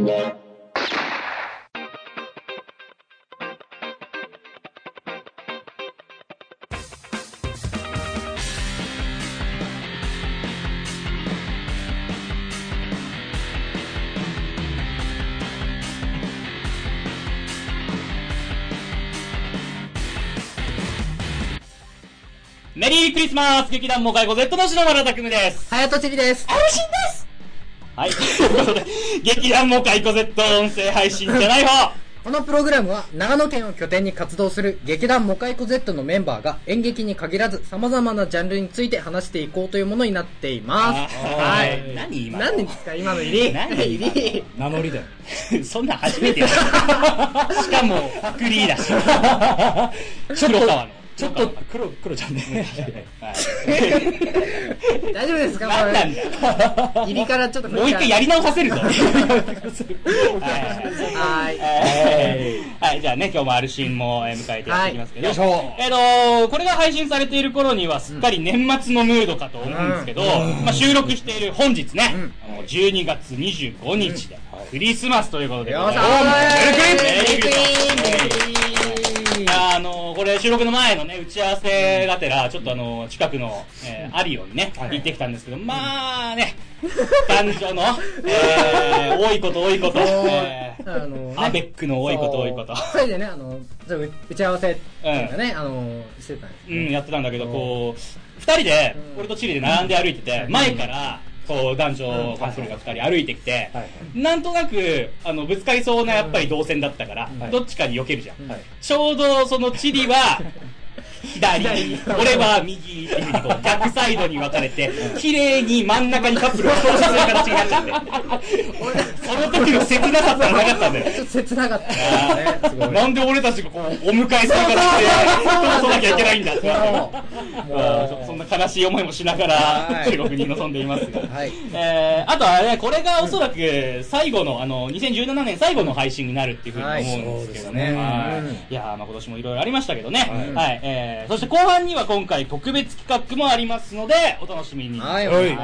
メリークリスマス劇団もかいこ Z の篠原拓夢です。はやとちりです。配信ですはい。ということで、劇団もかいこ Z 音声配信じゃない方このプログラムは長野県を拠点に活動する劇団モカイコ Z のメンバーが演劇に限らず様々なジャンルについて話していこうというものになっています。は。はいい。何今の？何ですか？今の入り？何入り？名乗りだよ。そんなん初めてやる。しかも、パクリーだし。黒川の。ちょっと、黒、黒ちゃんね。はい。大丈夫ですか何なんだ。よ。入りからちょっともう一回やり直させるぞ。はい。はい。はい、じゃあね、今日もアルシンもえー迎えてやってい。きますけど、えっ、とこれが配信されている頃にはすっかり年末のムードかと思うんですけど、まあ、収録している本日ね、あの12月25日で、クリスマスということでメリークリス収録の前のね、打ち合わせがてら、ちょっとあの、近くの、えーアリオにね、行ってきたんですけど、まあね、男女の、えー、多いこと多いこと、えーあのねアベックの多いこと多いこと。それでね、あの、打ち合わせっていうかね、あの、してたんですうん、やってたんだけど、こう、二人で、俺とチリで並んで歩いてて、前から、こう、男女カップルが二人歩いてきてはい、なんとなく、あの、ぶつかりそうなやっぱり動線だったからは、い。どっちかに避けるじゃん。はい。ちょうど、そのチリは、左、俺は右っていうふうにこう、逆サイドに分かれて、綺麗に真ん中にカップルが投資する形になっちゃって。その時の切なさったらなかったんだよ。切なかったですね。すごい。なんで俺たちがこう、お迎えする形で、通さなきゃいけないんだって。そうまあちょっとそんな悲しい思いもしながらは、い中国に臨んでいますが。はい。えー、あとはね、これがおそらく最後の、あの、2017年最後の配信になるっていうふうに思うんですけどね。はいやーまあ今年もいろいろありましたけどね。はいはい。えー、そして後半には今回特別企画もありますので、お楽しみに。はい、お願い。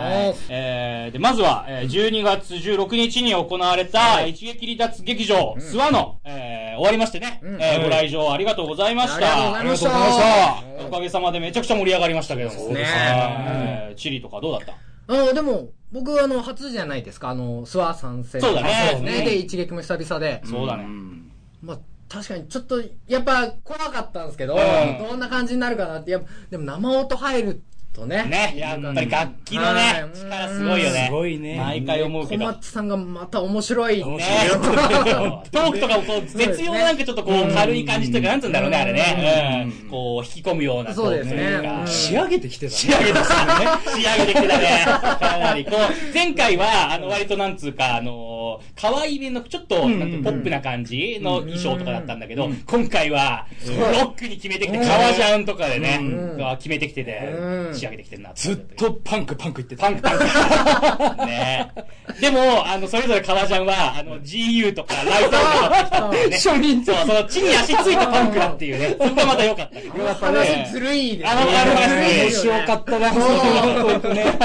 えー、で、まずは、えー、12月16日に行われた、一撃離脱劇場、諏訪の、えー、終わりましてね、うんえーご来場ありがとうございました。ありがとうございました。おかげさまでめちゃくちゃ盛り上がりましたけども。そうですねはいチリとかどうだった？あの、でも、僕、あの、初じゃないですか。あの、諏訪参戦。そうだねそうですね。で、一撃も久々で。そうだね。まあ、確かにちょっと、やっぱ怖かったんですけど、うん。どんな感じになるかなって、やっぱ、でも生音入るとね。ね、やっぱり楽器のねは、い力すごいよね。すごいね毎回思うけど。小松さんがまた面白い。面ね白いトークとかもこう、絶妙ななんかちょっとこう、軽い感じというか、なんつうんだろうね、あれね。うん。こう、引き込むような。そうですね仕上げてきてたね。仕上げてきたね。仕上げてきたね。かなり。こう、前回は、あの、割となんつうか、あの、可愛いめの、ちょっと、なんてポップな感じの衣装とかだったんだけど、今回は、ロックに決めてきて、革ジャンとかでね、が決めてきててう、ん仕上げてきてるなずっとパンクパンク言ってた。パンクパンク。ねでも、あの、それぞれ革ジャンは、あの、GU とかライトとかそう、その地に足ついたパンクだっていうね。そこがまた良かったけど。やっぱ話ずるいですあのあの話ね面白かったな、そう本当にね。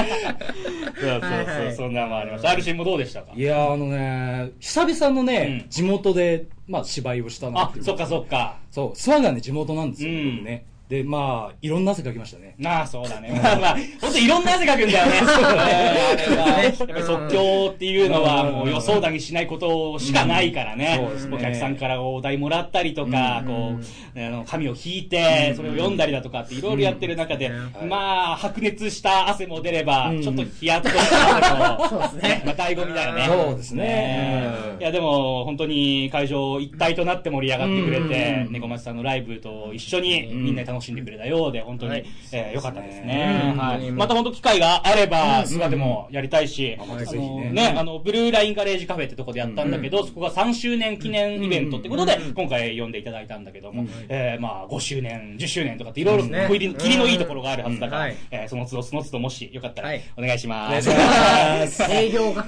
そうそうそう、そんなのもありました。アルシンもどうでしたか？いやーあのね、久々のね、うん地元で、まあ芝居をしたな。あそっかそっか。そう、諏訪がね、地元なんですよ、ね。で、まあ、いろんな汗かきましたね。なあ、そうだね。まあまあ、ほんといろんな汗かくんだよね。そうだね。あれは、やっぱり即興っていうのは、もう予想だにしないことしかないからね。そうです。ね。お客さんからお題もらったりとか、こう、あの、紙を引いて、それを読んだりだとかっていろいろやってる中で、まあ、白熱した汗も出ればう、ん。ちょっとヒヤッとしたけど、そうですね。まあ、醍醐味だよね。そうですね。いや、でも、本当に会場一体となって盛り上がってくれてう、ん。猫町さんのライブと一緒にみんなで楽しんでくれたようで、本当に、はい。えー良かったですね。うん。はい。また本当機会があれば、諏訪でもやりたいし、あのねね、あの、ブルーラインガレージカフェってとこでやったんだけど、そこが3周年記念イベントってことで、今回呼んでいただいたんだけども、えーまあ、5周年、10周年とかっていろいろ切りのいいところがあるはずだからうんはい、えーその都度その都度もしよかったらはい。お願いします。お願い。します営業が。は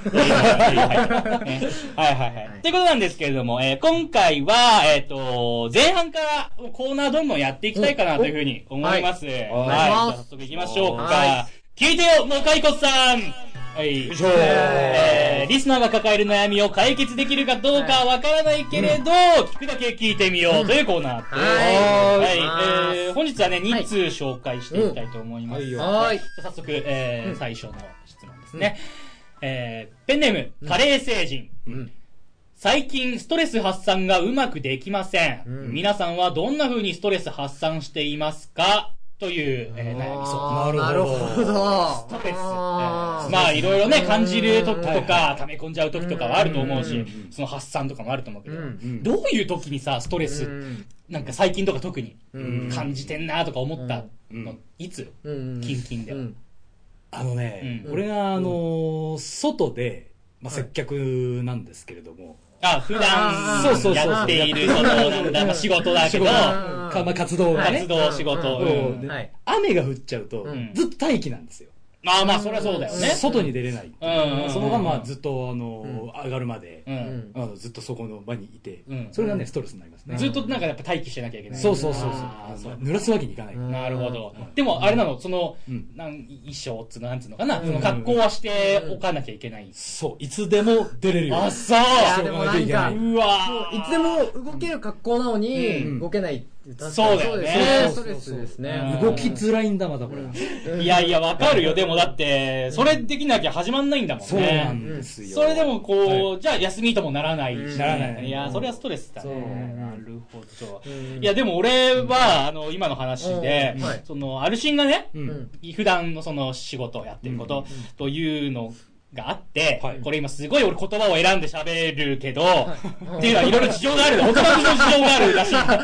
い。はい。はい。はい。とい。うことなんですけれども、えー今回は、えっ、と、前半からコーナーどんどんやってい。きたい。かなというふうに思います。はい。じゃあ早速行きましょうか。は聞いてよ、もうかいこさんはい。しょえーリスナーが抱える悩みを解決できるかどうかはわからないけれど、聞くだけ聞いてみようというコーナーです。ははい。はいえー本日はね、はい2通紹介していきたいと思います。うんはいよはい。じゃあ早速、えーうん最初の質問ですね。えーペンネーム、カレー星人。うん最近ストレス発散がうまくできません。うん。皆さんはどんな風にストレス発散していますか？という、えー悩み。相談。あーななるるほど。ストレス。あー。まあ、いろいろね、感じる時とはいか、溜め込んじゃう時とかはあると思うしうん、その発散とかもあると思うけどう、ん。どういう時にさ、ストレス、うん。なんか最近とか特にうん。感じてんなとか思ったの？うん、いつ？うん。キンキンで。あのね、うん。俺があのー外で、まあ、接客なんですけれども、あ、普段やっている、その、なんだ、まあ仕事だけど、まあ、活動活、動、仕事、雨が降っちゃうと、うん。ずっと待機なんですよ。まあまあ、そりゃそうだよね。外に出れない。うんそのままずっと、あのー上がるまで、うん。あのずっとそこの場にいて、うんそれがね、ストレスになりますね。ずっとなんかやっぱ待機してなきゃいけない。そうそうそうそうあーそう濡らすわけにいかない。うんなるほど。でも、あれなの、そのうん、なん衣装っつうの、なんつうのかな、うんその格好はしておかなきゃいけない。そう、いつでも出れるように。あ、そういやでもなんかうわーいつでも動ける格好なのに、うん動けないっそうだよねそうですねストレスですね。うん動きづらいんだ、またこれが。いやいや、わかるよ。でもだって、それできなきゃ始まんないんだもんね。そうなんですよ。それでもこう、はじゃあ休みともならないし、うんならないいや、それはストレスだね。なるほど。うんいや、でも俺は、あの、今の話でその、アルシンがね、普段のその仕事をやってることというのがあってはい、これ今すごい俺言葉を選んで喋るけど、い。っていうのはいろいろ事情がある。の。大人の事情があるらしい。は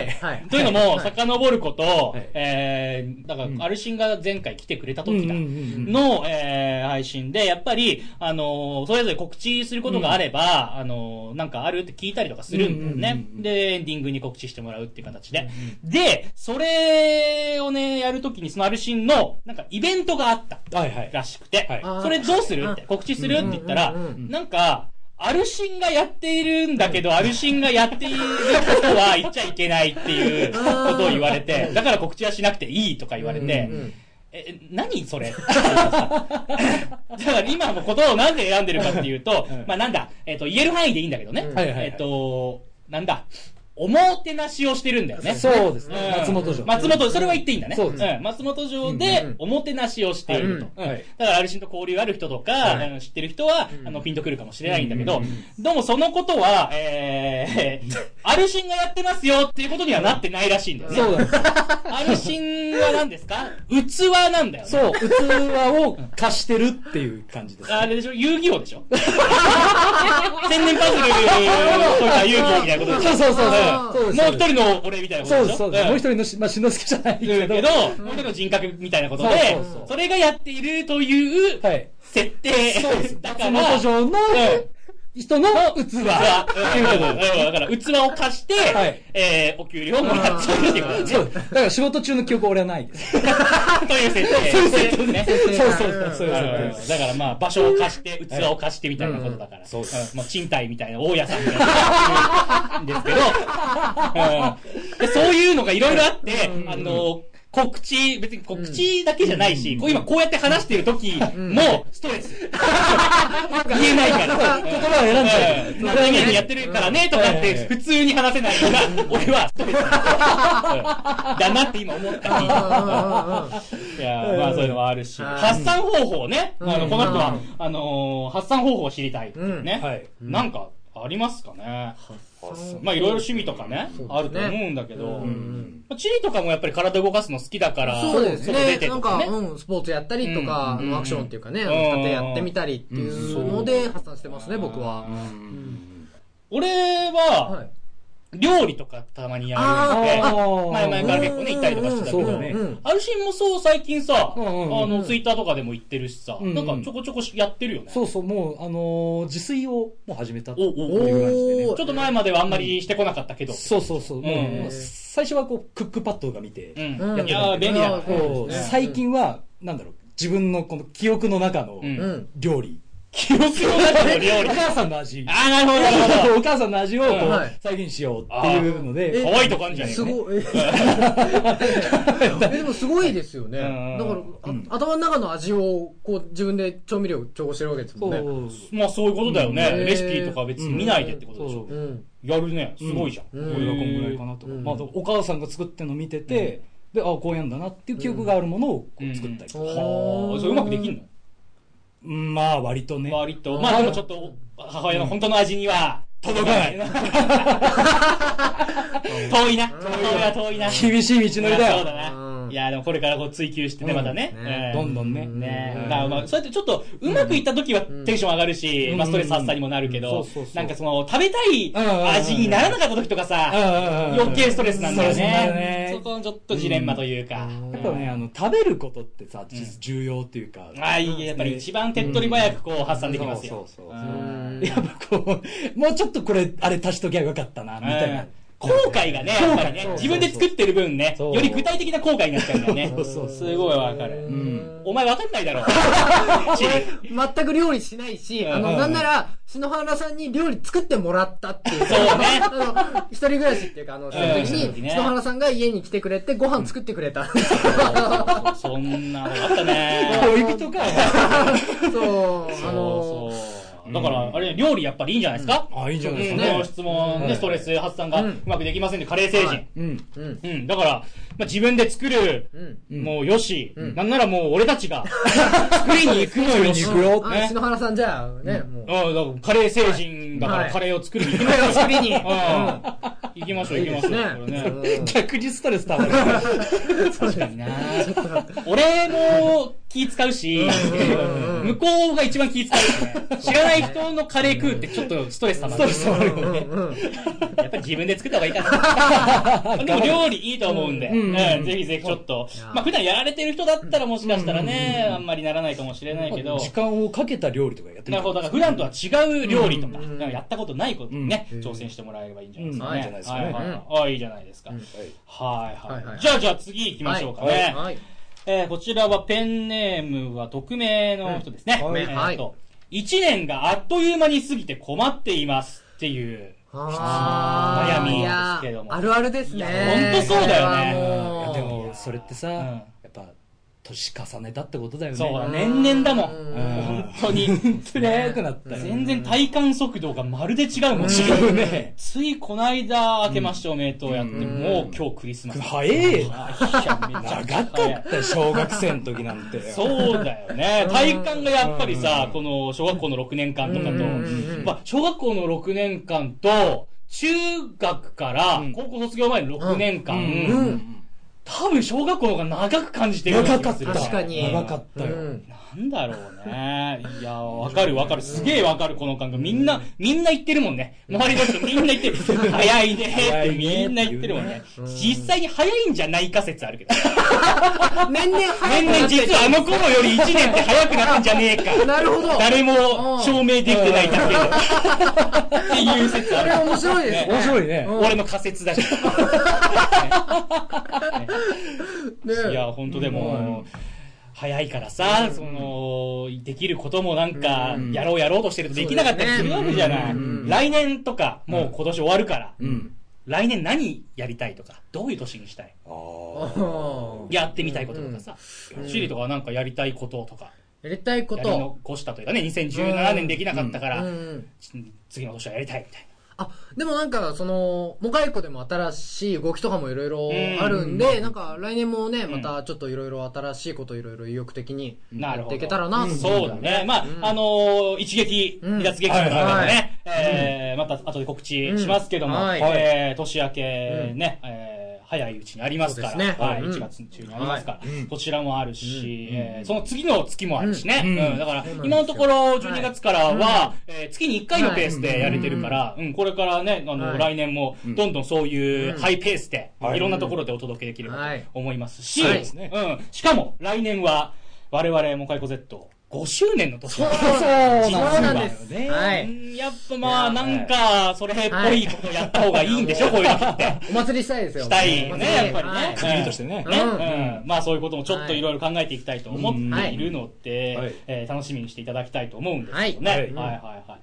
い。はい。というのも、遡ることい、えー、だから、アルシンが前回来てくれた時だうんうんうんうん。の、えー、配信で、やっぱり、あのー、それぞれ告知することがあれば、あのー、なんかあるって聞いたりとかするんだよね。うんうんうんう。んで、エンディングに告知してもらうっていう形で。で、それをね、やるときに、そのアルシンの、なんかイベントがあったはいはい。らしくて。はい、それどうする？告知するって言ったらなんか、アルシンがやっているんだけど、アルシンがやっていることは言っちゃいけないっていうことを言われて、だから告知はしなくていいとか言われてえ、何それ？だから今のことをなんで選んでるかっていうとうん、まあなんだ、えっと、言える範囲でいいんだけどね。えっと、なんだ、おもてなしをしてるんだよね。そうですねうん。松本城。松本、それは言っていいんだね。そうですん松本城うんでうんおもてなしをしていると。だから、アルシンと交流ある人とか、知ってる人は、うんあの、ピンとくるかもしれないんだけどどうもそのことは、えー、アルシンがやってますよっていうことにはなってないらしいんだよね。そうなんです。アルシンは何ですか？器なんだよね。そう、器を貸してるっていう感じです。あれでしょ？遊戯王でしょ？千年パズルとか遊戯王みたいなことでしょ？そうそうそう。もう一人の俺みたいなことでしょ？そうそう。もう一人人のし、まあ、しのすけじゃないけど。けど、もう一人の人格みたいなことでそれがやっているというはい。設定。そうです。だから、松本城のうん人の器。器。うんだから、器を貸して、はいえー、お給料をもらってるっていうことですね。そう。だから仕事中の記憶俺はないです。という設定。そういう設定ね。そうそうそう。そういう設定。だからまあ、場所を貸して、器を貸してみたいなことだから。そうですんもう賃貸みたいな、大家さんみたいなですけど、うんでそういうのがいろいろあって、あの、告知、別に告知だけじゃないし、こう今こうやって話してる時もストレス。言えないから。言葉を選んじゃううん何々やってるからねとかって普通に話せないのが、俺はストレス。う んだなって今思った。いや、まあそういうのはあるし。はい発散方法ね。あの、うんこの人は、あのー、発散方法を知りたいね。はい。なんか、ありますかね。まあいろいろ趣味とかねあると思うんだけど、チリとかもやっぱり体動かすの好きだから、そうですね。なんか。うん、スポーツやったりとか、うんアクションっていうかね、うん家庭やってみたりっていうので発散してますね、僕は。俺は、はい料理とかたまにやるんあで、ー前々から結構ね、行ったりとかしてたけど、ね。うん。アルシンもそう最近さ、あの、ツイッターとかでも言ってるしさ、なんかちょこちょこやってるよね。そうそう、もう、あのー自炊をもう始めたっていう感じでね。ちょっと前まではあんまりしてこなかったけど。そうそうそう。最初はこう、クックパッドが見て、いやー、便利だ最近は、なんだろう、自分のこの記憶の中の。料理記憶の中の料理お。母さんの味。ああ、なるほど、なるほど。お母さんの味をこうはい再現しようっていうので、可愛いとこあるんじゃねえかね。すごい。えでもすごいですよね。うんだから、あ頭の中の味を、こう、自分で調味料調合してるわけですもんね。そうまあそういうことだよね。うんレシピとか別に見ないでってことでしょう。やるね。すごいじゃん。うんこれがこんぐらいかなとまあ、お母さんが作ってるの見てて、であこうやんだなっていう記憶があるものをこう作ったりとか、それうまくできんの？うんまあ割とね、割と。まあでもちょっと、母親の本当の味には、届かない。遠いな。母親は遠いな。厳しい道のりだよそうだな。いや、でもこれからこう追求してね、またね。どんどんね、ね。うん。だからまあ、そうやってちょっと、うまくいった時はテンション上がるし、うん。まあ、ストレス発散にもなるけどなんかその、食べたい味にならなかった時とかさ、余余計ストレスなんだよね。ね。そこのちょっとジレンマというか。やっぱねあの食べることってさ、実重要っていうか、ああ、いいやっぱり一番手っ取り早くこう発散できますよ。そうそうやっぱこうもうちょっとこれあれ足しときゃよかったなみたいな、後悔がね、やっぱりね自分で作ってる分ね、より具体的な後悔になっちゃうんだよねそうそう。すごいわかる。んお前わかんないだろ。全く料理しないし、あの、うんなんなら、篠原さんに料理作ってもらったっていう。そうね あの、一人暮らしっていうか、あの、その時に、篠原さんが家に来てくれて、ご飯作ってくれた。そんなのあったね。恋人かそう、あの。だから、あれ、料理やっぱりいいんじゃないですか？あいいんじゃないですかうん。ね、ね質問、ね、はい。ストレス発散がうん。うまくできませんで、カレー成人。はい。うん。うん。うん、だから、まあ、自分で作る、うん。もうよし、うん。なんならもう俺たちが、作りに行くのよし。作りに行くよ篠原さんじゃあ、ね、もう。うん、だからカレー成人だかはい。らカレーを作りに行きましょう。カレーを作りにうん。行きましょう、行きましょう。ね。ね。逆にストレスたまる。確かにな俺も気使うし、うん向こうが一番気使う。知らない人のカレー食うってちょっとストレス溜まる。ストレス溜まる。うんうん。やっぱり自分で作った方がいいかな。でも料理いいと思うんで、ぜひぜひちょっと。まあ普段やられてる人だったらもしかしたらね、あんまりならないかもしれないけど、時間をかけた料理とかやってみなるほど。だから普段とは違う料理とか、うんなんかやったことないことにね、うん。挑戦してもらえればいいんじゃないですかうん。いい。じゃないですかね。はい。はいはいあいいじゃないですか。うん。はい。はいははい。い。じゃあじゃあ次行きましょうかね。はい。えーこちらはペンネームは匿名の人ですね。うんはい。えーと1年があっという間に過ぎて困っていますっていう。悩みですけども。あるあるですね。いやほんとそうだよね。でもそれってさ、年重ねたってことだよね。そうだ、年々だもん。うん。本当に。早くなったよ全然体感速度がまるで違うもん。違うね。ついこの間、明けましておめでとうやって、うん。もう今日クリスマス。早えよ長かったよ小学生の時なんて。そうだよね。体感がやっぱりさ、この小学校の6年間とかと、まあ、小学校の6年間と、中学からうん。高校卒業前の6年間、多分小学校の方が長く感じてる長かった。確かに長かったよ、うんなんだろうね。いや、わかるわかる。すげえわかる、この感覚。みんな、みんな言ってるもんね。周りの人みんな言ってる。早いねってみんな言ってるもんね。実際に早いんじゃないか説あるけど。年々早年々実はあの頃より1年って早くなってんじゃねえか。なるほど。誰も証明できてないだけど。っていう説ある。これ面白いですね。面白いねうん俺の仮説だし。ねいや、本当でも、早いからさ、その、できることもなんか、やろうやろうとしてるとできなかったりするわけじゃない。来年とか、もう今年終わるから、うん。来年何やりたいとか、どういう年にしたい？やってみたいこととかさ、シリとかはなんかやりたいこととか、やりたいこやりと。残したというかね、2017年できなかったからうん、うん。次の年はやりたいみたいあ、でもなんか、その、モカイコでも新しい動きとかもいろいろあるんで、なんか来年もね、またちょっといろいろ新しいこといろいろ意欲的に。やっていけたらなと思そうだね。まあ、うん。あのー一撃、うん二脱劇とかではいはい。ね、えーまた後で告知しますけども、えー年明けね、えー早いうちにありますから、ね。はい、うん。1月中にありますから、はい。そちらもあるし、えーその次の月もあるしね。うん。うん。だから今のところ12月からは、はえー月に1回のペースでやれてるから、うん。これからね、あの、はい。来年もどんどんそういううん。ハイペースで、はい。いろんなところでお届けできればはい。と思いますし、はいうん、しかも来年は、我々、モカイコ Z、5周年の年。そうだそうなんです。ねはい。うんやっぱまあ、なんか、それっぽいことやった方がいいんでしょ、こういう時って。お祭りしたいですよ。したいね、やっぱりね。はい。区切りとしてね。ね、ううん。ん。まあそういうこともちょっといろいろ考えていきたいと思っているのはい。で、えー楽しみにしていただきたいと思うんですけどね。ははい。いはいはいはい。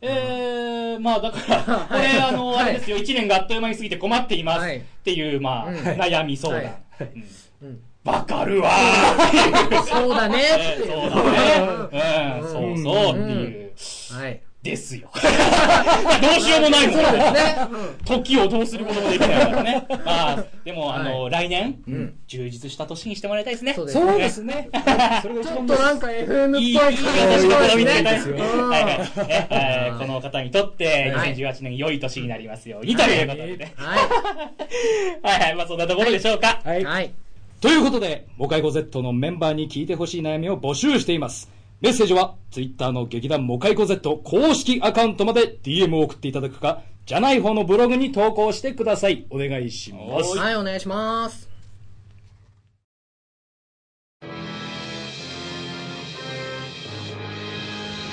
えー、まあだから、これあの、あれですよ、1年があっという間に過ぎて困っていますはいっていう、まあ、うん。悩み相談。はい。うん。うんわかるわ そうだね。そうだね。うん、そうそうっていう。はい。ですよ。どうしようもないもんそうですね。時をどうすることもできないからね。まあ、でも、あの、来年、ん充実した年にしてもらいたいですね。そうですそうですね。それが一ちょっ番となんか FM っいい、いいぽい私のこと見てたいですね。うんはいはい。この方にとって、はい2018年良い年になりますように、ということでね。ははいはい、まあそんなところでしょうか。はいい。。はい。ということで、モカイコ Z のメンバーに聞いてほしい悩みを募集しています。メッセージは、Twitter の劇団モカイコ Z 公式アカウントまで DM を送っていただくか、じゃない方のブログに投稿してください。お願いします。はい、お願いします。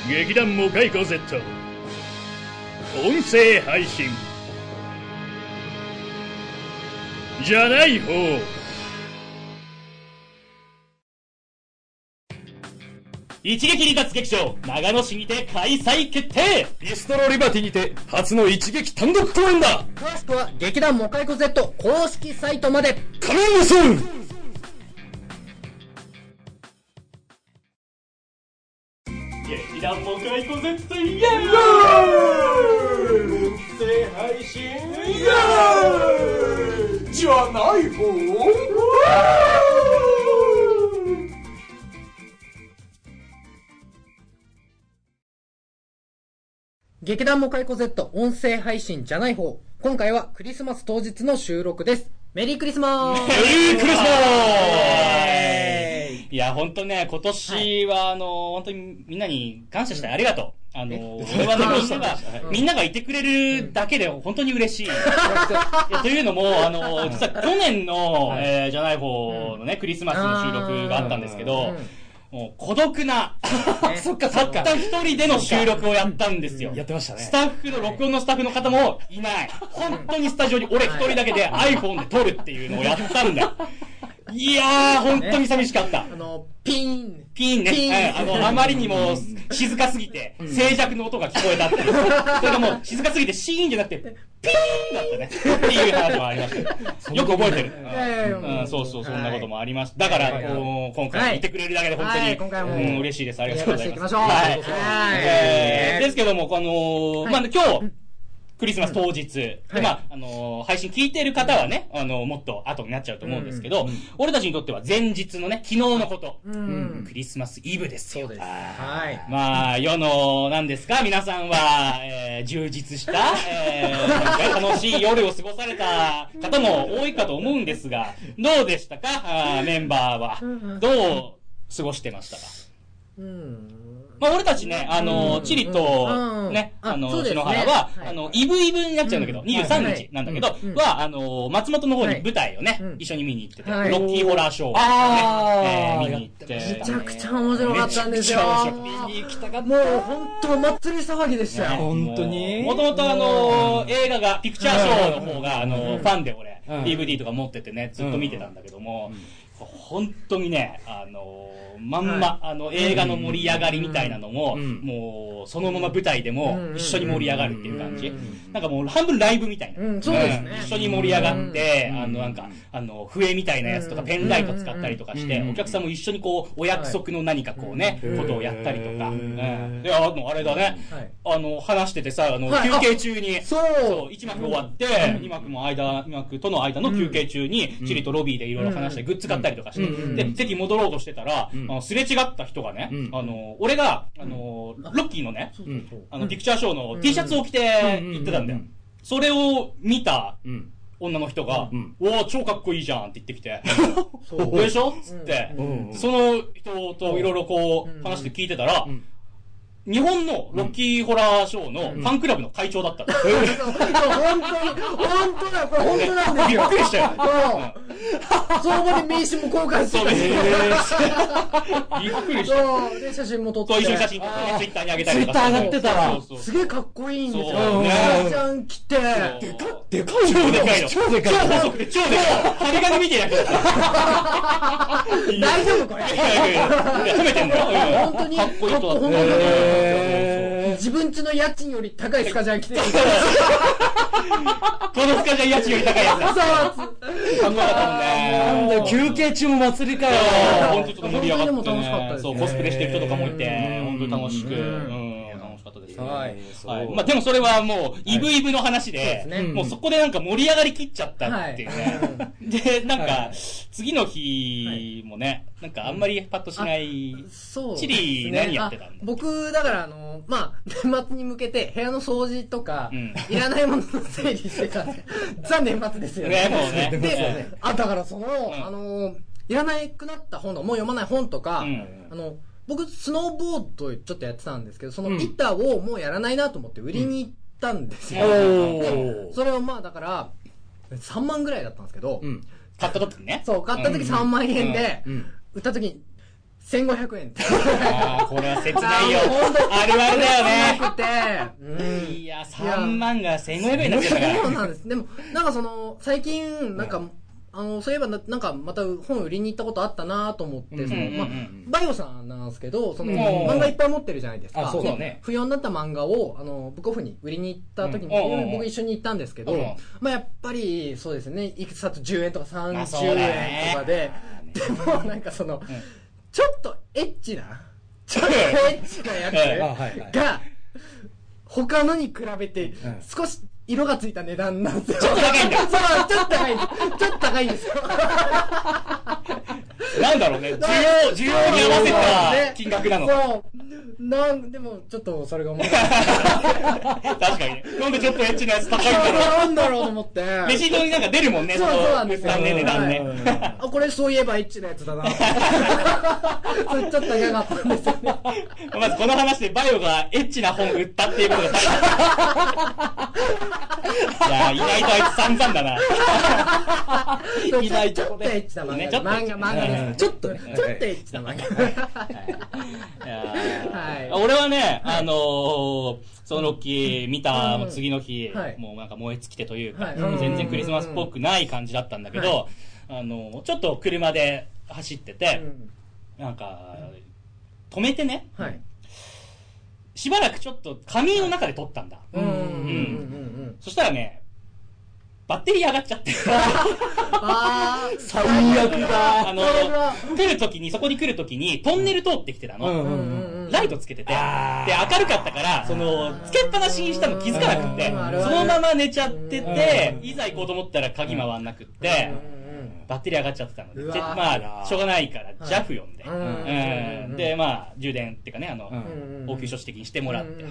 劇団モカイコ Z 音声配信じゃない方一撃離脱劇場、長野市にて開催決定。ビストロリバティにて、初の一撃単独公演だ。詳しくは、劇団モカイコ Z 公式サイトまで。カミングスーン劇団モカイコ Z イエー。イ音声配信じゃない方劇団モカイコ Z 音声配信じゃない方。今回はクリスマス当日の収録です。メリークリスマスメリークリスマスいや、本当ね、今年は、あの、本当にみんなに感謝したい。ありがとう。あの、俺はね、みんなが、みんながいてくれるだけで本当に嬉しい。というのも、あの、実は去年の、えーじゃない方のね、クリスマスの収録があったんですけど、もう孤独な、そったった一人での収録をやったんですよ。やってましたねスタッフの、録音のスタッフの方もいない。本当にスタジオに俺一人だけで iPhone で撮るっていうのをやったんだよ。いやー、本当に寂しかったあ。の、ピーン。ピンね。あの、あまりにも静かすぎて、静寂の音が聞こえたっていう。それがもう静かすぎてシーンじゃなくて、ピーンだったね。っていう話もありました。よく覚えてる。うん、そうそう、そんなこともありました。だから、今回いてくれるだけで本当に、はい今回もうん嬉しいです。ありがとうございます。はいせていきましょうはいえーですけども、あのまあ、今日、クリスマス当日。で、はいまあ、あのー配信聞いてる方はね、あのーもっと後になっちゃうと思うんですけど、俺たちにとっては前日のね、昨日のこと。うん。クリスマスイブですよ。そうです。あはい。ーまあ、世の、何ですか？皆さんは、えー充実した、えーなんか楽しい夜を過ごされた方も多いかと思うんですが、どうでしたか？あーメンバーは。どう過ごしてましたか？うん。まあ、俺たちね、あの、チリとう、ん。ね、ああの、篠原は、はい。あの、イブイブになっちゃうんだけど、うん。23はい。日なんだけどうん、は、あの、松本の方にはい。舞台をねうん、一緒に見に行ってて、ロはい。ッキーホラーショーをえー見に行って。めちゃくちゃ面白かったんですよ。めちゃくちゃ面白見に行きたかった。もう本当お祭り騒ぎでしたよ。本当に？もともとあの、映画が、ピクチャーショーの方が、あの、うん。ファンで俺、うん。DVD とか持っててね、ずっと見てたんだけども、本当にね、あの、まんま、あの、映画の盛り上がりみたいなのも、うんもう、そのまま舞台でもうん一緒に盛り上がるっていう感じ。うん。なんかもう半分ライブみたいな。うんそうですね。ん。一緒に盛り上がって、うんあの、なんか、あの、笛みたいなやつとか、うんペンライト使ったりとかして、うんお客さんも一緒にこう、お約束の何かこうね、うんことをやったりとか。ううんんで、あの、あれだね。はい。あの、話しててさ、あの、はい。休憩中に、そう。そう、1幕終わって、2幕も間、2幕との間の休憩中に、チリとロビーでいろいろ話して、グッズ買ったりとかして、うん。で、席戻ろうとしてたら、うんあのすれ違った人がね、うん。あの、俺が、あの、ロッキーのね、あの、ピクチャーショーの T シャツを着て行ってたんだよ。うん。それを見たうん。女の人がうん、おー、超かっこいいじゃんって言ってきて、でしょつって。う、ん。その人といろいろこう話して聞いてたらん、日本のロッキーホラーショーのファンクラブの会長だったの。そう本当に、本当だよ、これ本当なんですびっよ。くりしたよ。そう。その場で名刺も交換してそうたしびっくりした。で、写真も撮って。そう、一緒に写真撮ってね、ツイッターに上げたりとか。ツイッター上がってたわそうそうすげえかっこいいんですよ。そうねねちゃん来て。そうでか超でかいの。超でかい超細くて、超でかい。針金みたいな。大丈夫これ。いやいやいや褒めてんだよ。うん本当にかっこいい人だった。自分家の家賃より高いスカジャン着てる。このスカジャン家賃より高いやつだ。かっこよかったもんね。休憩中も祭りかよ。本当にちょっと盛り上がって、ね。本当にでも楽しかったですそう、コスプレしてる人とかもいて、本当に楽しく、うん、楽しかったですね。はい。はい。まあでもそれはもう、イブイブの話で、そうですね。もうそこでなんか盛り上がりきっちゃったっていうね。で、なんかはい、次の日もね、なんかあんまりパッとしない。そう。チリ何やってたんだ？あ僕、だからあの、まあ、年末に向けて部屋の掃除とか、うん。いらないものの整理してたんで、ザ年末ですよね、もうね。で、あ、だからその、ん。あの、いらなくなった本とか、もう読まない本とか、うん。あの、僕、スノーボードちょっとやってたんですけど、そのうん板をもうやらないなと思って売りに行ったんですよ。おでーそれをまあ、だから、3万ぐらいだったんですけど、うん。買った時にね。そう、買った時3万円で、うん。売った時に1500円って。ああ、これは切ないよあるあるだよね。なくて、うんいや、3万が1500円になってたから。そうなんです。でも、なんかその、最近、なんか、あの、そういえばな、なんか、また本売りに行ったことあったなと思って、その、まあバイオさんなんですけど、その、うん。漫画いっぱい持ってるじゃないですか。あそうだね。で不要になった漫画を、あの、ブックオフに売りに行った時に、僕一緒に行ったんですけどうん、まあ、やっぱり、そうですね、いくつ冊10円とか30まあそうだよね。円とかで、でも、なんかその、ちょっとエッチな、ちょっとエッチなやつが、他のに比べてん、少し色がついた値段なんですよ。ちょっと高いんだそう、ちょっと高いんです。ちょっと高いんですよ。なんだろうね、需要、需要に合わせた金額なの。そう。なん、でも、ちょっとそれが思い確かにね。なんでちょっとエッチなやつ高いんだろう。なんだろうと思って。レシートになんか出るもんね、そうのそうなんですよ。ね、値段はいね。あ、これそういえばエッチなやつだな。それちょっと高かったんですよね。まずこの話でバイオがエッチな本売ったっていうことが。いや、意外とあいつ散々だな。そういないちょっとエッチな漫ね画。漫画、漫画です。ちょっと、ちょっはいとエッチな漫画。いやはい俺はね、あのーそのロッキー見たもう次の日、はいもうなんか燃え尽きてというか、はいもう全然クリスマスっぽくない感じだったんだけど、あのーちょっと車で走ってて、なんか、止めてね、はい。しばらくちょっと仮眠の中で撮ったんだ。うん。うん。うん。うん。そしたらね、バッテリー上がっちゃって。あー。最悪だ。あの来るときに、そこに来るときに、トンネル通ってきてたの。ライトつけてて、で、明るかったから、その、つけっぱなしにしたの気づかなくって、そのまま寝ちゃってて、うんいざ行こうと思ったら鍵回んなくって、バッテリー上がっちゃってたので、まあ、しょうがないから、JAF 呼んで、で、まあ、充電っていうかね、あの、うん応急処置的にしてもらって。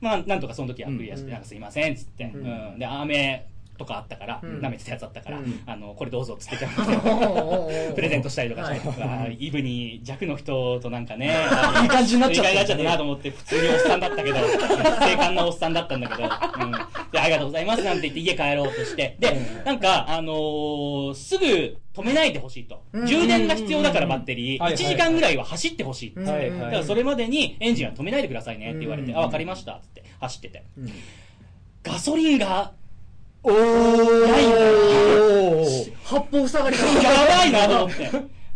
まあ、なんとかその時はクリアして、うんなんかすいません、つって、で、雨とかあったから、うん。舐めてたやつあったからうん、あの、これどうぞ、つって、ププレゼントしたりとかして、はあーイブに弱の人となんかね、いい。感じになっちゃったいい感じになっちゃったなと思って、普通におっさんだ ったけど、精悍なおっさんだったんだけど、うん。で、ありがとうございますなんて言って家帰ろうとして、で、なんか、あのーすぐ止めないでほしいと。うん。充電が必要だからバッテリー、1はいはい時間ぐらいは走ってほしいって。はいだからそれまでにエンジンは止めないでくださいねって言われて、うん。あ、わかりましたって走ってて。うん。ガソリンが、おー。八方塞がりだやばいなと思って。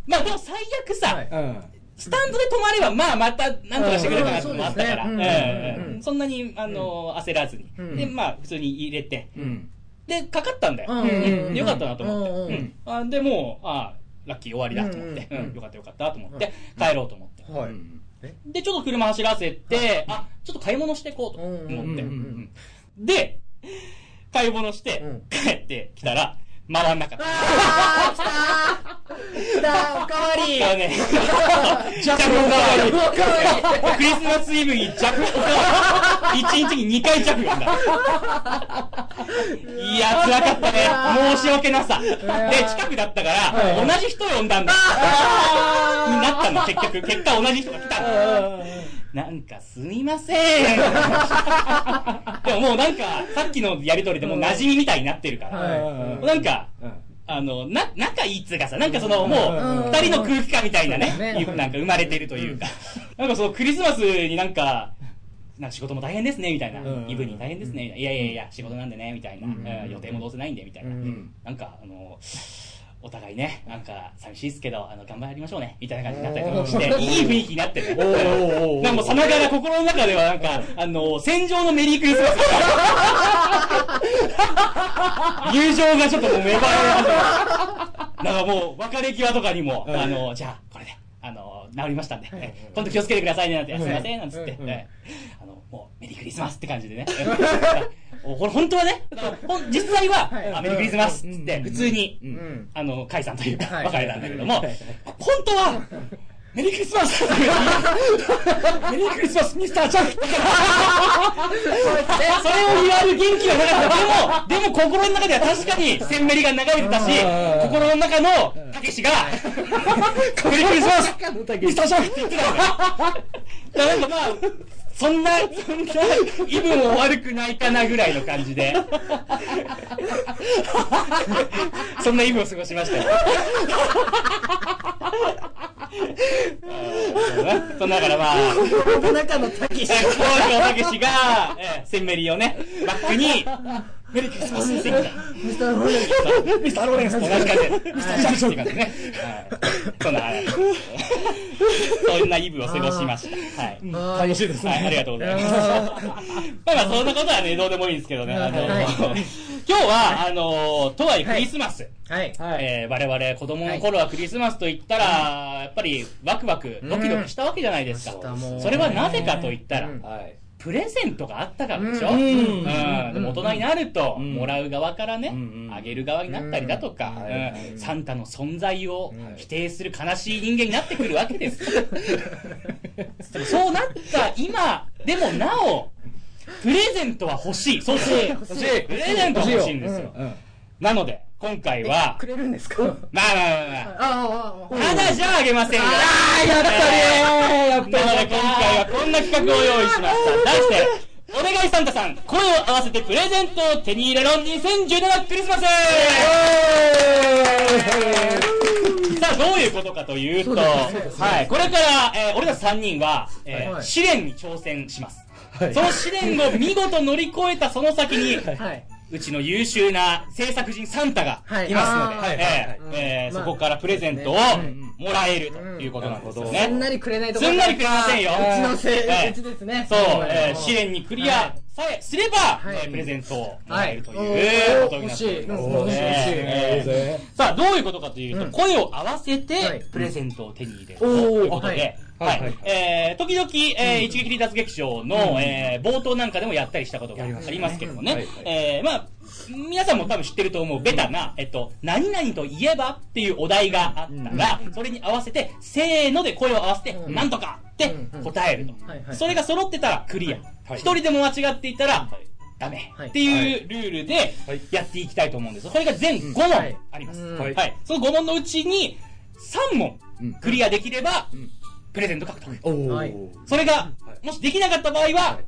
まあでも最悪さ、はいうん。スタンドで止まれば、まあまたなんとかしてくれるかなってのもあったから、うんうんそんなに、あの、焦らずに。うんで、まあ普通に入れて、うん。で、かかったんだよ。うんうんでよかったなと思って。うんうんうんあで、もう、あラッキー終わりだと思って、うんうんよかったよかったと思って、帰ろうと思って。はい。で、ちょっと車走らせて、あ、ちょっと買い物していこうと思って。うんうんうんうんで、買い物してうん、帰ってきたら、回んなかった。あー、来たー来たー おかわりだね、ジャックおかわり。おかわ クリスマスイブにジャックおかわり。一日に2回ジャック呼んだ。いや、辛かったね。申し訳なさ。で、近くだったから、同じ人呼んだんだ。になったの、結局。結果同じ人が来たの。なんかすみません。でももうなんか、さっきのやりとりでもう馴染みみたいになってるから、はい。もうなんか、うん。あの、な、仲いいっつうかさ、なんかその、もう二人の空気感みたいなね、ね。いうなんか生まれてるというか、なんかそのクリスマスになんか、なんか仕事も大変ですね、みたいな。うん。イブに大変ですね、いやいやいや、仕事なんでね、みたいな。予定もどうせないんで、みたいな。う。ん。なんか、あの、お互いね、なんか、寂しいですけど、あの、頑張りましょうね、みたいな感じになったりとかして、いい雰囲気になってる。なんかもうさながら心の中ではなんか、あの、戦場のメリークリスマス。友情がちょっともう芽生え始めた。なんかもう、別れ際とかにも、うん。あの、じゃあ、これで、あの、治りましたんで、え今度気をつけてくださいね、なんて、すいません、なんつって、もう、メリークリスマスって感じでね。おこれ本当はね、実際は、はい。あメリークリスマスって、普通に、うん。うん。あの、解散というか、はい。別れたんだけども、本当は、メリークリスマス。メリークリスマスミスターチャンそれを言われる元気はなかった。でも、でも心の中では確かに、センメリが流れてたし、うん。心の中の、たけしが、メリークリスマスミスターチャンって言ってたのよ。だからまあ、そんな、そんな、イブも悪くないかなぐらいの感じで。そんなイブを過ごしましたよ。うんそんなだからまあ、心の 中のたけし。北条たけしが、えーセンメリをね、バックに、メリークリスマスってミスターローレンスミスターローレンスと同じ感じで、ミスターシャキって感じでね。はいそんな、はいそんなイブを過ごしました。はい。楽しいですね。はい、ありがとうございます。あまあまあ、そんなことはね、どうでもいいんですけどね。あの、はい今日は、あの、とはいえクリスマス。はい。はい。えー我々子供の頃はクリスマスと言ったら、やっぱりワクワク、ドキドキしたわけじゃないですか。それはなぜかと言ったら、うんはい。プレゼントがあったからでしょ、ううん。ん。うん。でも大人になると、うん。もらう側からね、あげる側になったりだとか、うん。サンタの存在をうん否定する悲しい人間になってくるわけです。そうなった今、でもなお、プレゼントは欲しい。そしい。プレゼントは欲しいんですよ。うん。なので、今回は。く、れるんですか？まあまあまあまあ、ああ、ただじゃあげませんよ。あーやっぱり。えーやっぱりなので今回はこんな企画を用意しました。題して、お願いサンタさん、声を合わせてプレゼントを手に入れろ2017クリスマス!さあ、どういうことかというと、はい、これから、えー俺たち3人は、えーはい。試練に挑戦します。はい。その試練を見事乗り越えたその先に、はい。うちの優秀な制作人サンタがはい。いますので、そこからプレゼントをうんもらえるということなんですよすんね。なりくれないとすんなりくれませんよ。うちのせい、ええうちですね。そう、試練にクリアさえすれば、プレゼントをもらえるとはいいうことになっております。さあ、どういうことかというと、うん。声を合わせはい。て、プレゼントを手に入れるということで、はい。えー時々、えー一撃離脱劇場の、えー冒頭なんかでもやったりしたことがありますけどもね、えーまあ、皆さんも多分知ってると思う。ベタな、えっと、何々と言えばっていうお題があったら、それに合わせて、せーので声を合わせて、うん。なんとかって答えると。それが揃ってたらクリア。はい。一人でも間違っていたら、ダメ。はい。っていうルールではい。やっていきたいと思うんです。これが全5問はい。あります。うん。はい。はい。その5問のうちに3問うん。クリアできればん、プレゼント獲得。はいそれが、もしできなかった場合は、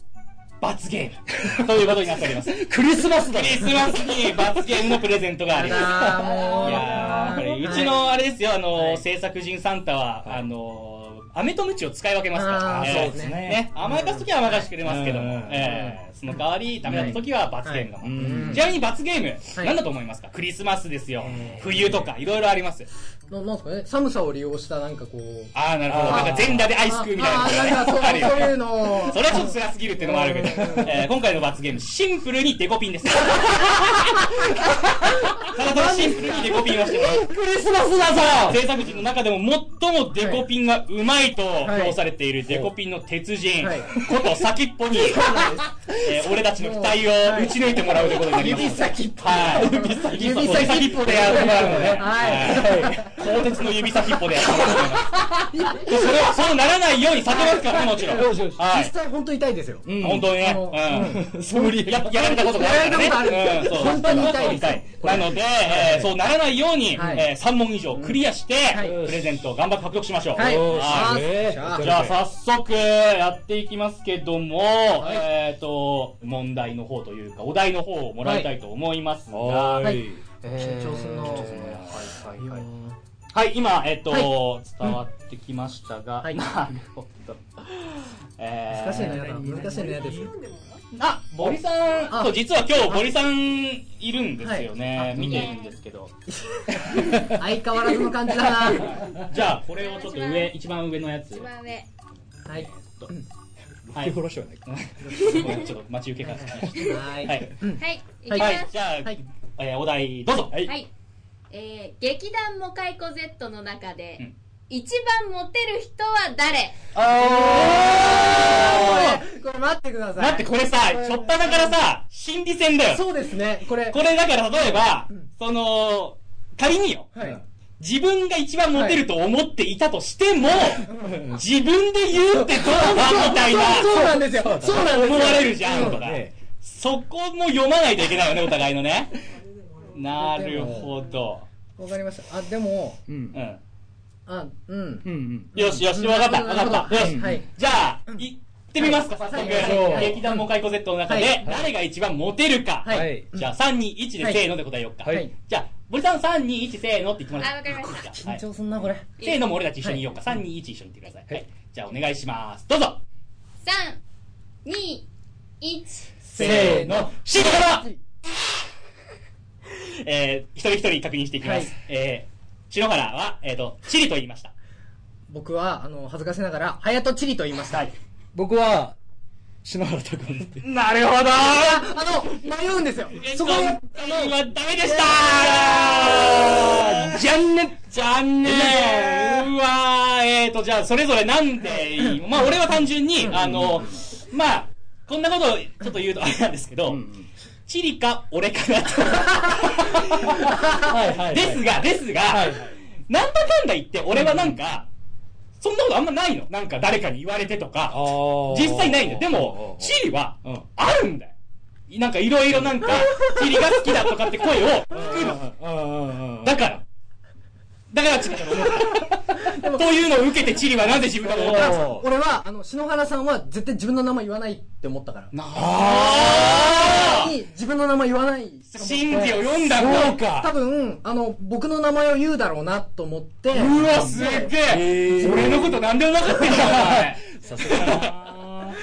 罰ゲーム。ということになっております。クリスマスだクリスマスに罰ゲームのプレゼントがあります。いやー、これ、うちはのあれですよ、あの、はい制作人サンタは、あの、飴とムチを使い分けますから。そうですねね。甘やかすときは甘やかしてくれますけどもうん、えーその代わり、ダメだったときは罰ゲームがはいうんちなみに罰ゲーム、はい何だと思いますか？クリスマスですよえ。ー冬とか、いろいろあります。ななんですかね？寒さを利用したなんかこう。あー、なるほど。なんか全裸でアイス食うみたいなのあーなんかそう いうね。のを。それはちょっと辛すぎるっていうのもあるけど、えー今回の罰ゲーム、シンプルにデコピンです。ただただシンプルにデコピンをしてます。クリスマスだぞ制作人の中でも最もデコピンがうまいとはい評されているデコピンの鉄人。はい。こと先っぽに、えー俺たちの期待を打ち抜いてもらうということになります。指先っぽ。はい。指先指先っぽで。やってもらうので、はい。はい。鋼鉄の指先っぽでやってもらうと思います。でそれはそうならないように避けますからね、もちろん。はい。実。際本当痛いですよ。うん。本当にね。うん。ややられたことがあるからね。本当に痛いです。なので、えーそうならないように、はい。えー3問以上クリアして、はい。プレゼントを頑張って獲得しましょう。はいよーしはいえーじゃあ早速やっていきますけども、えっ、と、問題の方というか、お題の方をもらいたいと思いますが、ははい。い。緊張するな緊張するな。はいはいはい。いはい、今、えっ、と、は伝わってきましたが、はい。なるほど。えー難しいのやだ。難しいのやですよあ、ボリさん、あそう、実は今日ボリさんいるんですよね。はいあ見てるんですけど。相変わらずの感じだな じゃあ、これをちょっと上、一番上のやつ。一番上。はいはい。ちょっと待ち受けがつきました。はいはい。はい、いきます。ははいい。、じゃあ、お題、どうぞ。はい。えー、劇団モカイコ Z の中で、うん一番モテる人は誰？これこれ待ってください待って、これさ、しょっぱなからさ、心理戦だよ。そうですねこれこれだから例えば、その、仮によ、はい自分が一番モテると思っていたとしても、自分で言うってどうなんみたいな、そうそうなんですよそうなんですよ思われるじゃん、とか。ねそこも読まないといけないよね、お互いのね。なるほど。わかりましたあでもうんう。ん。あうんうんうん。よしよし、わかった、わかった。よし。はいじゃあ、行ってみますか、早速。はい劇団モカイコ Z の中ではい、誰が一番モテるか。はいはい。じゃあ、3、2、1でせーので答えようか。はいじゃあ、森さん3、2、1せーのって言ってもらって。あわかりましたはい緊張すんなこれせーのも俺たち一緒に言おうか。3、2、1一緒に言ってください。はい。じゃあ、お願いします。どうぞ。3、2、1。せーの、シンハラえー、一人一人確認していきます。はいえー、篠原は、えっ、と、チリと言いました。僕はあの恥ずかしながら隼人チリと言いましたはい。僕は、篠原拓馬って。なるほどああの迷うんですよそこ今は回はダメでしたじゃんねじゃんねうわーえーと、じゃあ、それぞれなんでいいまあ、俺は単純に、あの、まあ、こんなことをちょっと言うとあれなんですけど、チリか俺かなと。はいはい。ですが、ですが、はいはい。なんだかんだ言って、俺はなんか、そんなことあんまないの。なんか誰かに言われてとか、実際ないんだよ。でも、チリは、あるんだよ。なんかいろいろなんか、チリが好きだとかって声を聞くの。だから。だからチリだと思った。というのを受けてチリはなぜ自分だと思ったの俺はあの篠原さんは絶対自分の名前言わないって思ったからあに自分の名前言わないー真理を読んだ。そうか。多分あの僕の名前を言うだろうなと思ってうわ、すっげえ。俺のことなんでも分かってんだ、お前。さすがだな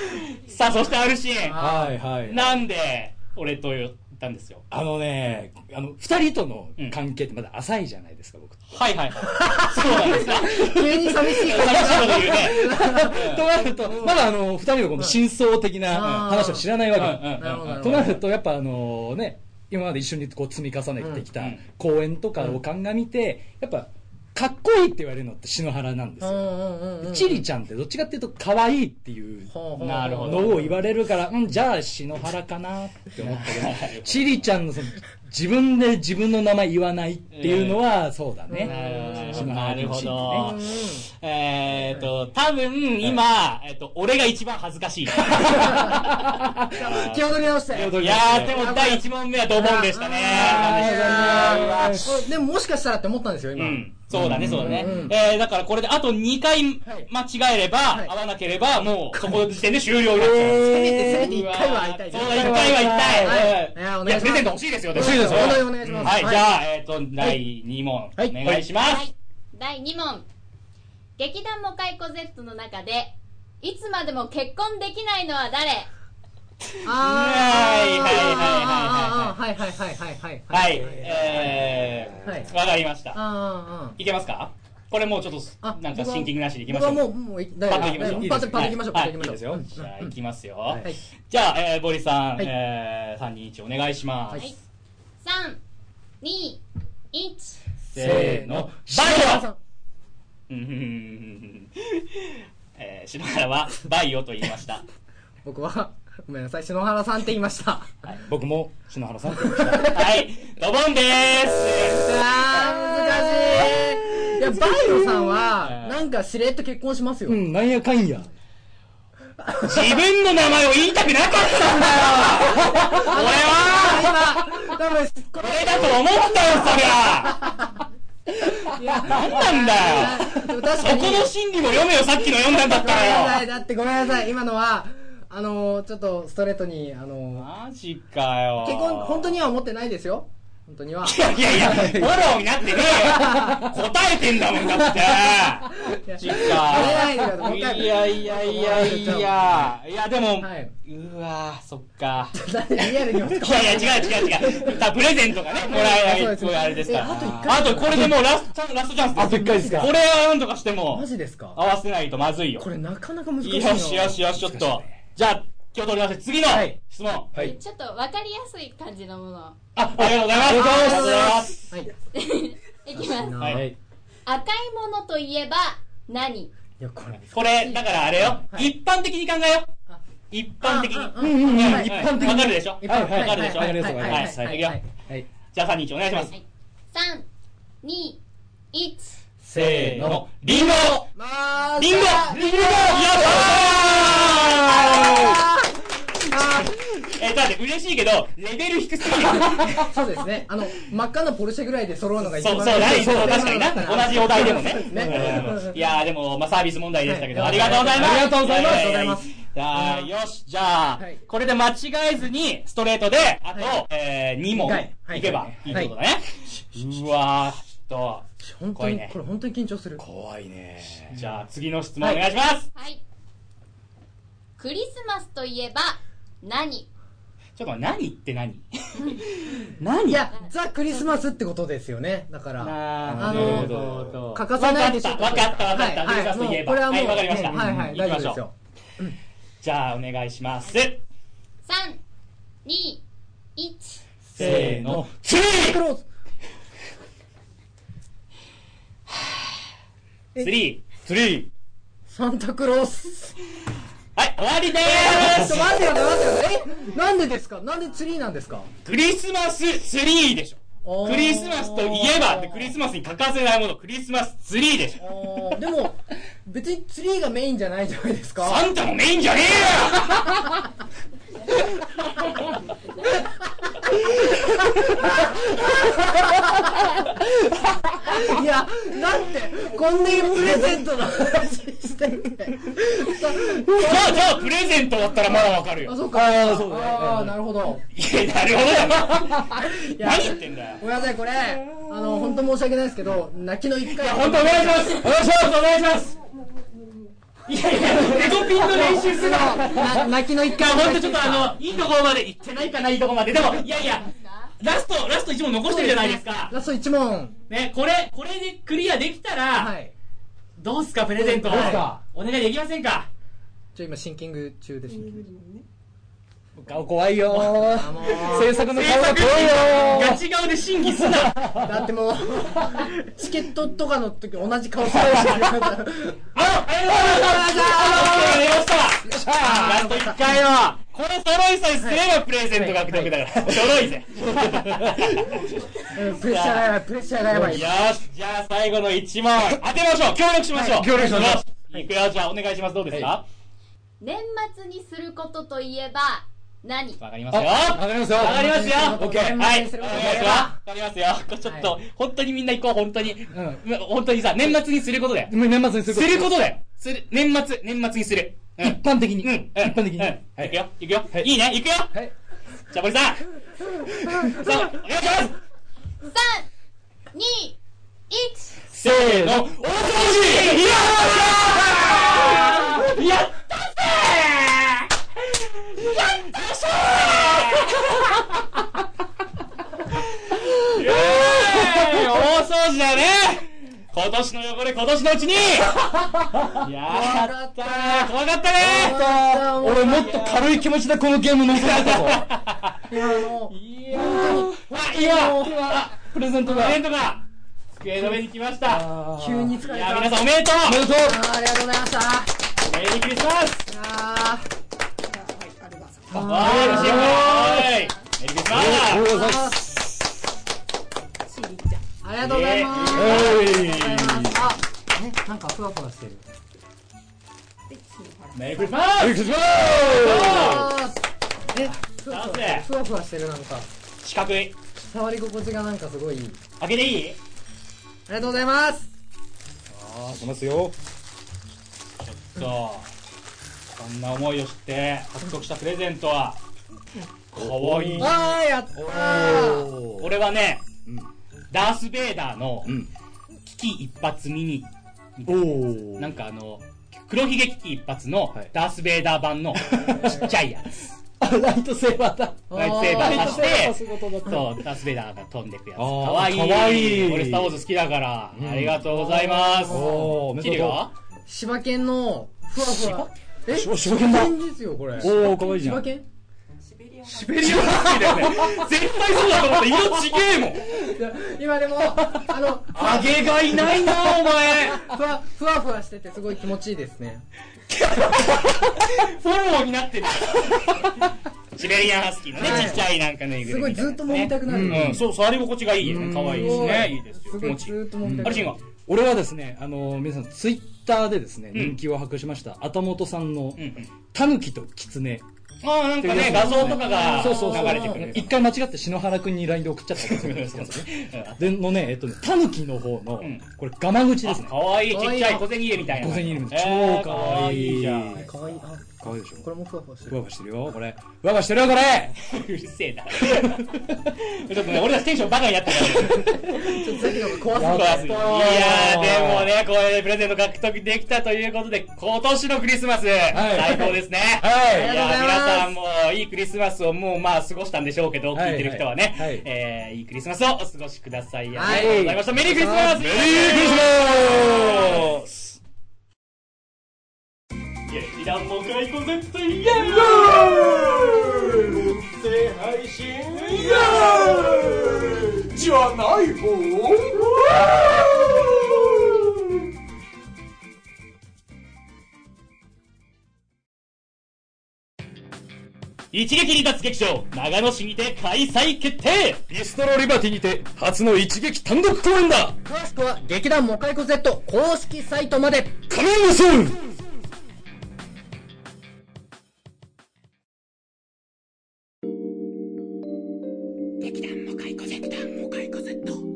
さあ、そしてあるシーン。はいはい。なんで、俺と言ったんですよ。あのね、あの、二人との関係ってまだ浅いじゃないですか、僕。はいはいはい。そうなんですか。急に寂しいこと言うね。となると、まだあの、二人のこの真相的な話を知らないわけ。となると、やっぱあのね、今まで一緒にこう積み重ねてきたうん公演とかを鑑みて、やっぱ、かっこいいって言われるのって篠原なんですよ。チリちゃんってどっちかっていうと可愛いっていうのを言われるから、うん、じゃあ篠原かなって思ったけど、チリちゃんのその自分で自分の名前言わないっていうのは、そうだね。篠なるほどね。。えっと、多分今、えっと、俺が一番恥ずかしい。気を取り直していやー、でも第一問目はドボンでしたね。でももしかしたらって思ったんですよ今、うん。そうだね、そうだね。えー、だからこれであと2回間違えれば、はい。合わなければ、もうそこの時点で終了になっちゃう。せめてせめて一回は会いたいそうだ、一回は行きたい。はい。やプレゼント欲しいですよ、欲しいですよ。はお願い。お願いします。はい、はいじゃあ、えっと、第2問、おはい。願いします。はい。第2問。劇団モカイコ Z の中で、いつまでも結婚できないのは誰？はいはいあーはいはいはいはいはいはい、えはいー、わかりました。いけますか？これもうちょっと、あなんかシンキングなしでいきましょう。もうもういパッといきましょう。パッといきましょうパッといきましょうはいいいですよ。じゃあ、いきますよ。はいじゃあ、えー、ボリさん、はいえー、3、2、1お願いします。はい。3、2、1。せーの、バイオえー、篠原はバイオと言いました。僕はごめんなさい篠原さんって言いました僕も篠原さんって言いました。はい、ドボンでーすあー難しいいやバイオさんはなんかしれっと結婚しますよ、うん、なんやかんや。自分の名前を言いたくなかったんだよ俺は今多分ここれだと思ったよ、そりゃいや、なんなんだよ。確そかに。この心理も読めよ、さっきの読んだんだったごめんならよ。さい。だってごめんなさい。今のは、あのー、ちょっとストレートに、あのー、マジかよ。結婚、本当には思ってないですよ。本当には。いやいやいや、フォローになってねえよ。答えてんだもんだって。マジやれないでくださいやいやいやいや。いやでも、はいうわそっか。リアルに落ち込いやいや、違う違う違う。だプレゼントがね、もらえないすごいあれですから。えあと一回あと、これでもうラスト、ラストチャンスです。あと一回ですか？これはなんとかしてもマ、ジですか？合わせないとまずいよこ。れなかなか難しいな。よしよしよし、ちょっと。じゃあ、今日取りまして、次のはい質問。はい。ちょっと分かりやすい感じのものあ、ありがとうございます。ありがとうございます。はい。いきますはいはい。赤いものといえば何？いや、これ。これ、だからあれよ。はい一般的に考えよ。一般的に。うんうんうんはい一般的に。わかるでしょ？いっぱいはいわかるでしょ？わかりますはいいいくよはい。じゃあ3人お願いしますは。い3、2、1せーの。リンゴ。まあ、リンゴ。リンゴ。やったー。えー、だって嬉しいけど、レベル低すぎる。そうですね。あの、真っ赤なポルシェぐらいで揃うのが一番そう、そう、ないそう、確かにな。同じお題でもね。いやー、でも、まあ、サービス問題でしたけど、はい。ありがとうございます。ありがとうございます。ありがとうございます。じゃあ、よし、じゃあはい、これで間違えずに、ストレートで、あとはい、えー、2問はい。けばいいってことだね。うわー、ちょっ本当に、怖いねこれ本当に緊張する。怖いね。と、じゃあ、次の質問お願いします。はい。クリスマスといえば何？ちょっと待って、何って何？何？いや、ザ・クリスマスってことですよね。だから、ああーなるほの、ど。欠かせないでしょ。わかったわかったわかった。はいクリスマスといえば。もうこれはもう、はいわかりました。ねはいはい、うん大丈夫です行きましょよ。じゃあ、お願いします。3、2、1せーの、クローズスリースリーサンタクロース。はい、終わりでちょっとーす待ってよ、待ってよ。えなんでですか？なんでツリーなんですか？クリスマスツリーでしょ。クリスマスといえばクリスマスに欠かせないもの、クリスマスツリーでしょ。でも、別にツリーがメインじゃないじゃないですか。サンタもメインじゃね いや、だって、こんなにプレゼントの話してて。じゃあ、じゃあ、プレゼントだったらまだわかるあ、よ。そうか。あそうああ、なるほど。いや、なるほどだな。いや何言ってんだよ。ごめんなさい、これ、あの、本当申し訳ないですけど、泣きの一回。本当お願いしますお願いしますお願いしますいやいや、エゴピンの練習するな。な泣きの一いや、回。ほんとちょっとあの、いいところまで行ってないかな、いいところまで。でも、いやいや、ラスト、ラスト1問残してるじゃないですか。ラスト1問。ね、これ、これでクリアできたら、はい。どうすか、プレゼント。どうすか？お願いできませんか？ちょ、今、シンキング中ですね。顔怖いよ制作の制顔が作怖いよガチ顔で審議すな。だってもう、チケットとかの時同じ顔してるし。あ、ありがとうございます。ありがとうございました。ラスト1回よ。これ揃いさえすればプレゼント獲得だから。揃いぜ。うんプレッシャーがやばい、プレッシャーがやばい。よし、じゃあ最後の1問、当てましょう協力しましょう、はい協力しましょうよしいくよ、じゃあお願いします。どうですか年末にすることといえば何？わかりますよ。わかりますよわかりますよ。オッケーはい。わかりますよ。わかりますよ。これちょっと、はい本当にみんな行こう、本当に。ん本当にさ、年末にすることだよ。もう年末にすするることだよ。する、年末、年末にする。うん一般的に。うん。一般的に。うん。はいいくよ、いくよ。はいいいね、いくよ。はい。じゃあ、森さん。さあ、お願いします。3、2、1せーの、大掃除やったーやったぜったしーイエーイ大掃除だね。今年の汚れ今年のうちに。やったー。怖かったね。俺もっと軽い気持ちでこのゲーム乗せられたぞ。いや、あの、いや。いプレゼントが。プレゼントが。机の上に来ました。急に疲れた。いや皆さんおめでとう。おめでとう。ありがとうございました。メリークリスマスーい、嬉しいメリークリスマおスめでとうございます。ーありがとうございます。えいありがとうございますあ、え、なんかふわふわしてる。メリークリスマスメリークリスマあーえ、ふわふわなんでふわふわしてるなんか。四角い触り心地がなんかすごいいい。開けていい？りがとうございます。ああ、しますよ。ちょっと、こんな思いをして獲得したプレゼントは、かわいい。あー、やったー。俺はね、うんダース・ベイダーのうん。危機一発ミニ、おー。なんかあの、黒ひげ危機一発のはいダース・ベイダー版の ちっちゃいやつ。あ、ライトセーバーだ。ライトセーバーさして。そう、ダース・ベイダーが飛んでくやつ。かわいい。かわいい俺、スター・ウォーズ好きだから、うんありがとうございます。おー、めでとうキリは柴犬の、ふわふわ。えしば柴犬だですよ、これ。おー、かわいいじゃん。シベリアンハスキーだよね。絶対そうだと思った。色ちげえもん。今でも、あの、あげがいないな、お前。ふわ、ふわふわしててすごい気持ちいいですね。フォローになってる。シベリアンハスキーのね、はいちっちゃいなんかぬいぐすごいずっと揉みたくなる。うん、そう、触り心地がいいよね。可愛いですね。いいですよ。気持ちいい。ずっと揉みたくなる。あれ、シンが。俺はですね、あの、皆さん、ツイッターでですね、うん人気を博しました、あたもとさんの。タヌキとキツネ。ああ、なんかね、画像とかがそうそうそう流れてくる。一回間違って篠原くんに LINE で送っちゃったんです。で、のね、えっとね、タヌキの方のうん、これ、ガマ口ですね。かわいい、ちっちゃい小銭入れみたいな。小銭入れみたいえー超かわいいじゃん。かわいい。あ、かわいいでしょ？これもふわふわしてる。ふわふわしてるよ、これ。ふわふわしてるよ、これ。うるせえな。ちょっとね、俺たちテンションバカになってるから。ね。ちょっとさっきのが怖すいやー、でもね、これでプレゼント獲得できたということで、今年のクリスマス、最高ですね。はい。いやー、ありがとうございます。皆さんもいいクリスマスをもうまあ過ごしたんでしょうけど、はい。聞いてる人はね、はい。はいえー、いいクリスマスをお過ごしください。ありがはいとうございました。メリークリスマス。メリークリスマス劇団も解雇絶対イエーイ音声配信イエーイじゃない方一撃離脱劇場、長野市にて開催決定ビストロリバティにて、初の一撃単独公演だ詳しくは劇団モカイコ Z 公式サイトまでカイコセット。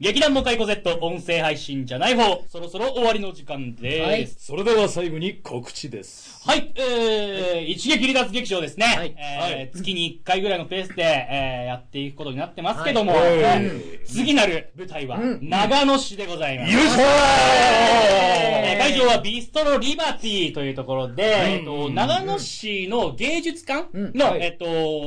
劇団モカイコ Z 音声配信じゃない方、そろそろ終わりの時間です。それでは最後に告知です。はい、えー、一撃離脱劇場ですね。はい。えー月に1回ぐらいのペースで、えー、やっていくことになってますけども、はい。えはい。ー次なる舞台はうん。長野市でございます。よい。しょえー会場はビストロリバティというところで、えっと、長野市の芸術館うん。の、はいえっと、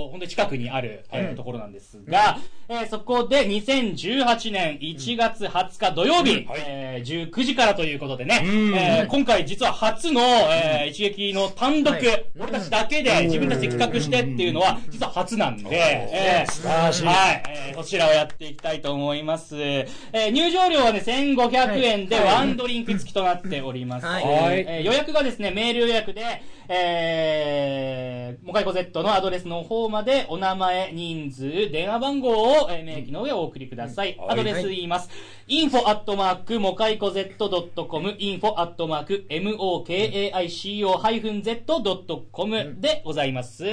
本当に近くにある、えーところなんですが、えーそこで2018年1月20日土曜日、えー19時からということでね、うん。えー今回実は初の、えー一撃の単独、はい。俺たちだけで自分たちで企画してっていうのは実は初なんで、えー素晴らしい。はい、えーこちらをやっていきたいと思います。えー入場料はね、1500円ではい。ワンドリンク付きとなっております。はい。えー予約がですね、メール予約で、えー、モカイコ Z のアドレスの方までお名前、人数、電話番号を、えー明記の上お送りください。はいアドレス言います。info アットマーク、モカイコ Z.com、info アットマーク、mokaiko-z.com でございます。は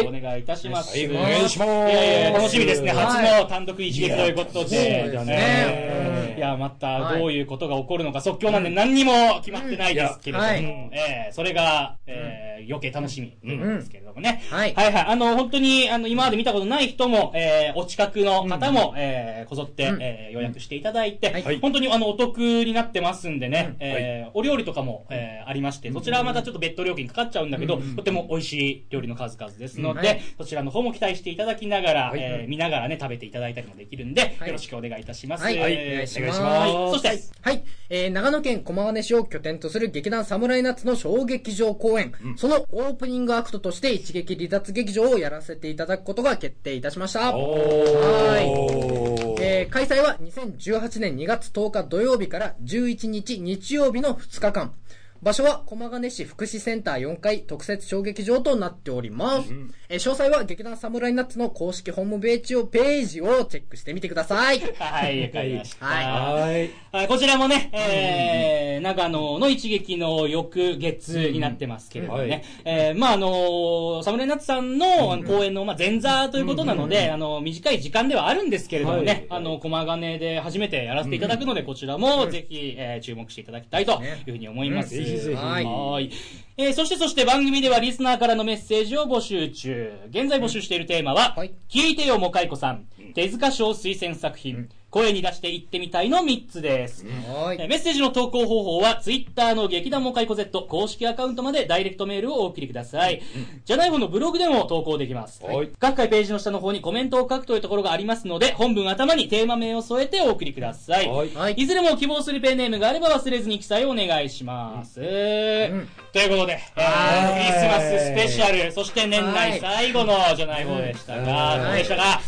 いお願いいたします。はいお願いしますいやいや楽しみですね。はい初の単独一撃ということで。そうですねえーいや、またどういうことが起こるのか即興なんで何にも決まってないですけれども、えーそれが、えー余計楽しみですけれどもね。はい。はいはい。あの、本当に、あの、今まで見たことない人も、えーお近くの方も、えーこぞって、うん。えー予約していただいて、はい。本当にあの、お得になってますんでね、うん。えーお料理とかも、えーありまして、そちらはまたちょっと別途料金かかっちゃうんだけど、とても美味しい料理の数々ですので、うんはい。そちらの方も期待していただきながら、はい。えー見ながらね、食べていただいたりもできるんで、はい。よろしくお願いいたします。はい。はいお願いします。はい。そして、はい。えー、長野県駒ヶ根市を拠点とする劇団サムライナッツの小劇場公演、そのオープニングアクトとして一撃離脱劇場をやらせていただくことが決定いたしました。おはい。えー、開催は2018年2月10日土曜日から11日日曜日の2日間。場所は駒ヶ根市福祉センター4階特設小劇場となっております。えー詳細は劇団サムライナッツの公式ホームページをページをチェックしてみてください。はい、わかりました。はい。はい。はい、こちらもね、えー、長野の一撃の翌月になってますけれどもね、うんはい。えー、まああの、サムライナッツさんのあの公演の、まあ、前座ということなので、あの、短い時間ではあるんですけれどもね、はい。あの、駒金で初めてやらせていただくので、こちらもぜひ、えー注目していただきたいというふうに思います。うん。ぜひぜひはいはい。えーそしてそして番組ではリスナーからのメッセージを募集中。現在募集しているテーマは、はい聞いてよもかいこさん、手塚賞推薦作品、声に出して言ってみたいの3つです。はい。えーメッセージの投稿方法は、ツイッターの劇団もかいこ Z 公式アカウントまでダイレクトメールをお送りください。じゃない方のブログでも投稿できます。はい。各回ページの下の方にコメントを書くというところがありますので、本文頭にテーマ名を添えてお送りください。はい。はい。いずれも希望するペンネームがあれば忘れずに記載をお願いします。ということで、えークリスマススペシャル、そして年内最後のじゃない方でしたが、はい。どうでしたか？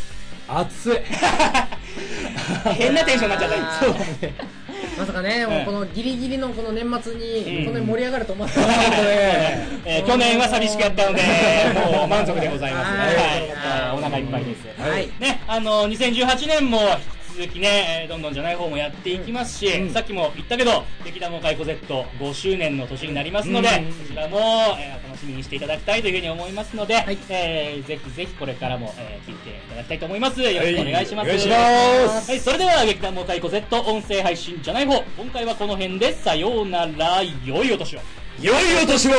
熱い。変なテンションになっちゃった。そうまさかね、もうこのギリギリのこの年末に、こん。なに盛り上がると思ってなかった。ので、えー去年は寂しくやったので、もう満足でございます。ははい。い。お腹いっぱいです。はい。ね、あの、2018年も引き続きね、えーどんどんじゃない方もやっていきますし、さっきも言ったけど、劇団もかいこ Z5 周年の年になりますので、うん。こちらも、えー楽しみにしていただきたいというふうに思いますので、いえーぜひぜひこれからも、えー聞いていただきたいと思います。よろしくお願いします。はいお願いしますはい、それでは劇団もかいこ Z 音声配信じゃない方、今回はこの辺でさようなら、良いお年を。良いお年を